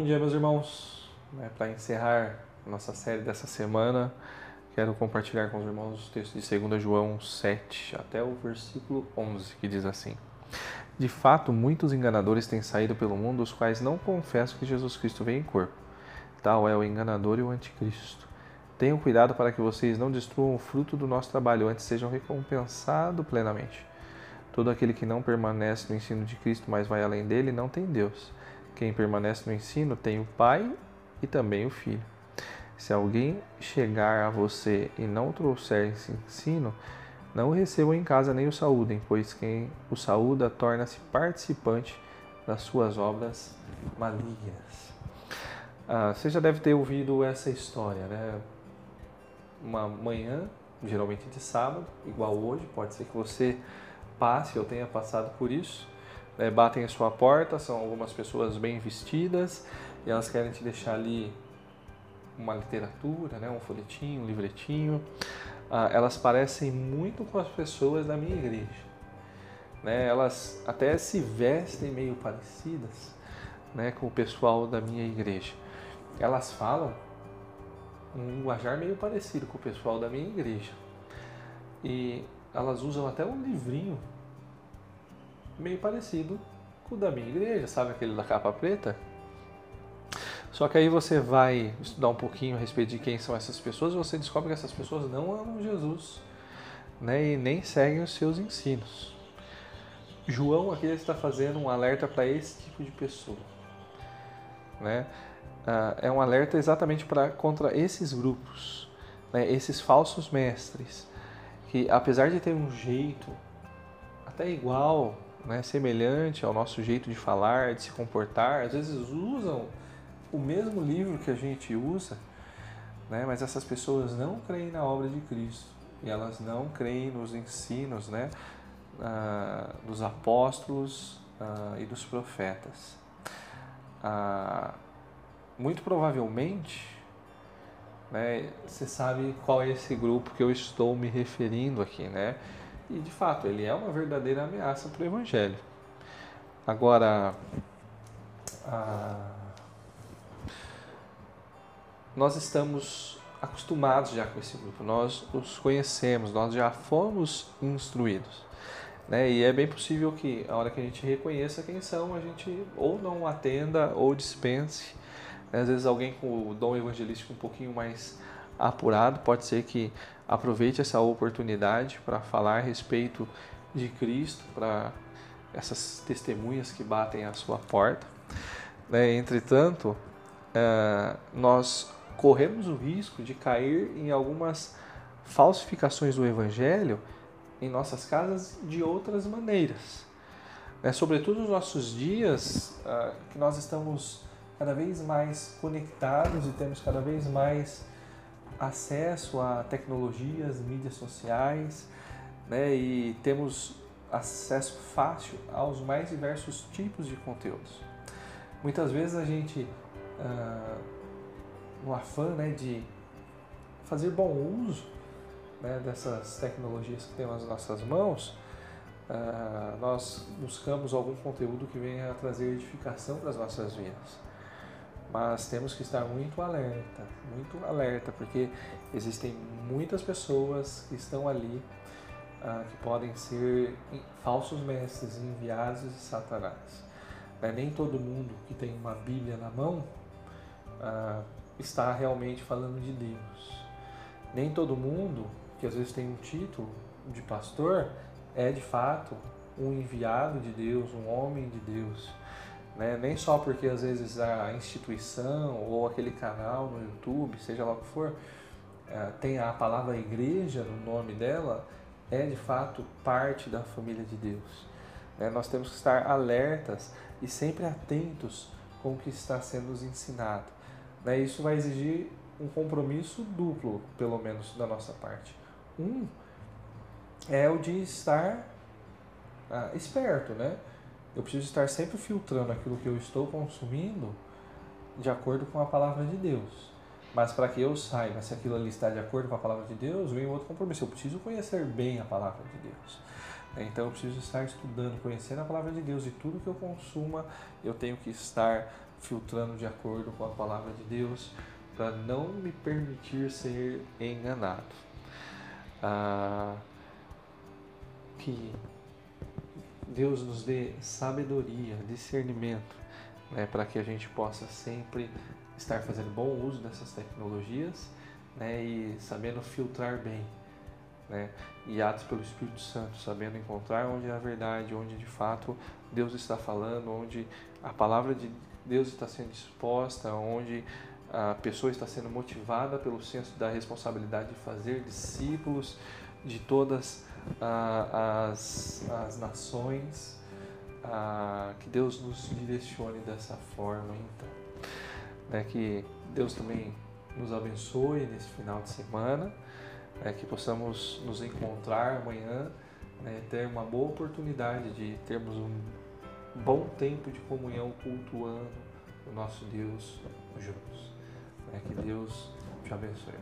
Bom dia, meus irmãos. Né, Para encerrar nossa série dessa semana, quero compartilhar com os irmãos o texto de 2 João 7 até o versículo 11, que diz assim: De fato, muitos enganadores têm saído pelo mundo, os quais não confessam que Jesus Cristo veio em corpo. Tal é o enganador e o anticristo. Tenham cuidado para que vocês não destruam o fruto do nosso trabalho, antes sejam recompensados plenamente. Todo aquele que não permanece no ensino de Cristo, mas vai além dele, não tem Deus. Quem permanece no ensino tem o Pai e também o Filho. Se alguém chegar a você e não trouxer esse ensino, não o recebam em casa nem o saúdem, pois quem o saúda torna-se participante das suas obras malignas. Ah, você já deve ter ouvido essa história, né? Uma manhã, geralmente de sábado, igual hoje, pode ser que você passe ou tenha passado por isso. Né? Batem a sua porta, são algumas pessoas bem vestidas e elas querem te deixar ali uma literatura, né? um folhetinho, um livretinho. Ah, elas parecem muito com as pessoas da minha igreja. Né? Elas até se vestem meio parecidas né? com o pessoal da minha igreja. Elas falam um linguajar meio parecido com o pessoal da minha igreja. E elas usam até um livrinho meio parecido com o da minha igreja, sabe aquele da capa preta? Só que aí você vai estudar um pouquinho a respeito de quem são essas pessoas e você descobre que essas pessoas não amam Jesus né, e nem seguem os seus ensinos. João aqui está fazendo um alerta para esse tipo de pessoa. Né? Ah, é um alerta exatamente para contra esses grupos, né, esses falsos mestres, que apesar de ter um jeito até igual, né, semelhante ao nosso jeito de falar, de se comportar, às vezes usam o mesmo livro que a gente usa, né, mas essas pessoas não creem na obra de Cristo e elas não creem nos ensinos né, ah, dos apóstolos ah, e dos profetas. Ah, muito provavelmente, né, você sabe qual é esse grupo que eu estou me referindo aqui, né? E de fato, ele é uma verdadeira ameaça para o Evangelho. Agora, nós estamos acostumados já com esse grupo, nós os conhecemos, nós já fomos instruídos. Né? E é bem possível que a hora que a gente reconheça quem são, a gente ou não atenda ou dispense. Às vezes alguém com o dom evangelístico um pouquinho mais apurado pode ser que aproveite essa oportunidade para falar a respeito de Cristo para essas testemunhas que batem à sua porta. Né? Entretanto, uh, nós corremos o risco de cair em algumas falsificações do Evangelho em nossas casas de outras maneiras. Né? Sobretudo nos nossos dias, uh, que nós estamos cada vez mais conectados e temos cada vez mais acesso a tecnologias, mídias sociais, né? E temos acesso fácil aos mais diversos tipos de conteúdos. Muitas vezes a gente, ah, no afã né, de fazer bom uso né, dessas tecnologias que temos nas nossas mãos, ah, nós buscamos algum conteúdo que venha a trazer edificação para as nossas vidas mas temos que estar muito alerta, muito alerta, porque existem muitas pessoas que estão ali ah, que podem ser falsos mestres enviados de Satanás. Né? Nem todo mundo que tem uma Bíblia na mão ah, está realmente falando de Deus. Nem todo mundo que às vezes tem um título de pastor é de fato um enviado de Deus, um homem de Deus. Né? Nem só porque às vezes a instituição ou aquele canal no YouTube, seja lá o que for, é, tem a palavra igreja no nome dela, é de fato parte da família de Deus. Né? Nós temos que estar alertas e sempre atentos com o que está sendo nos ensinado. Né? Isso vai exigir um compromisso duplo, pelo menos da nossa parte. Um é o de estar ah, esperto, né? Eu preciso estar sempre filtrando aquilo que eu estou consumindo de acordo com a palavra de Deus. Mas para que eu saiba se aquilo ali está de acordo com a palavra de Deus, vem outro compromisso. Eu preciso conhecer bem a palavra de Deus. Então eu preciso estar estudando, conhecendo a palavra de Deus e tudo que eu consuma, eu tenho que estar filtrando de acordo com a palavra de Deus, para não me permitir ser enganado. Ah, que Deus nos dê sabedoria, discernimento, né, para que a gente possa sempre estar fazendo bom uso dessas tecnologias né, e sabendo filtrar bem. Né, guiados pelo Espírito Santo, sabendo encontrar onde é a verdade, onde de fato Deus está falando, onde a palavra de Deus está sendo exposta, onde a pessoa está sendo motivada pelo senso da responsabilidade de fazer discípulos de todas as, as nações. que Deus nos direcione dessa forma, então. Né, que Deus também nos abençoe nesse final de semana, né, que possamos nos encontrar amanhã, né, ter uma boa oportunidade de termos um bom tempo de comunhão cultuando o nosso Deus juntos. Né, que Deus te abençoe.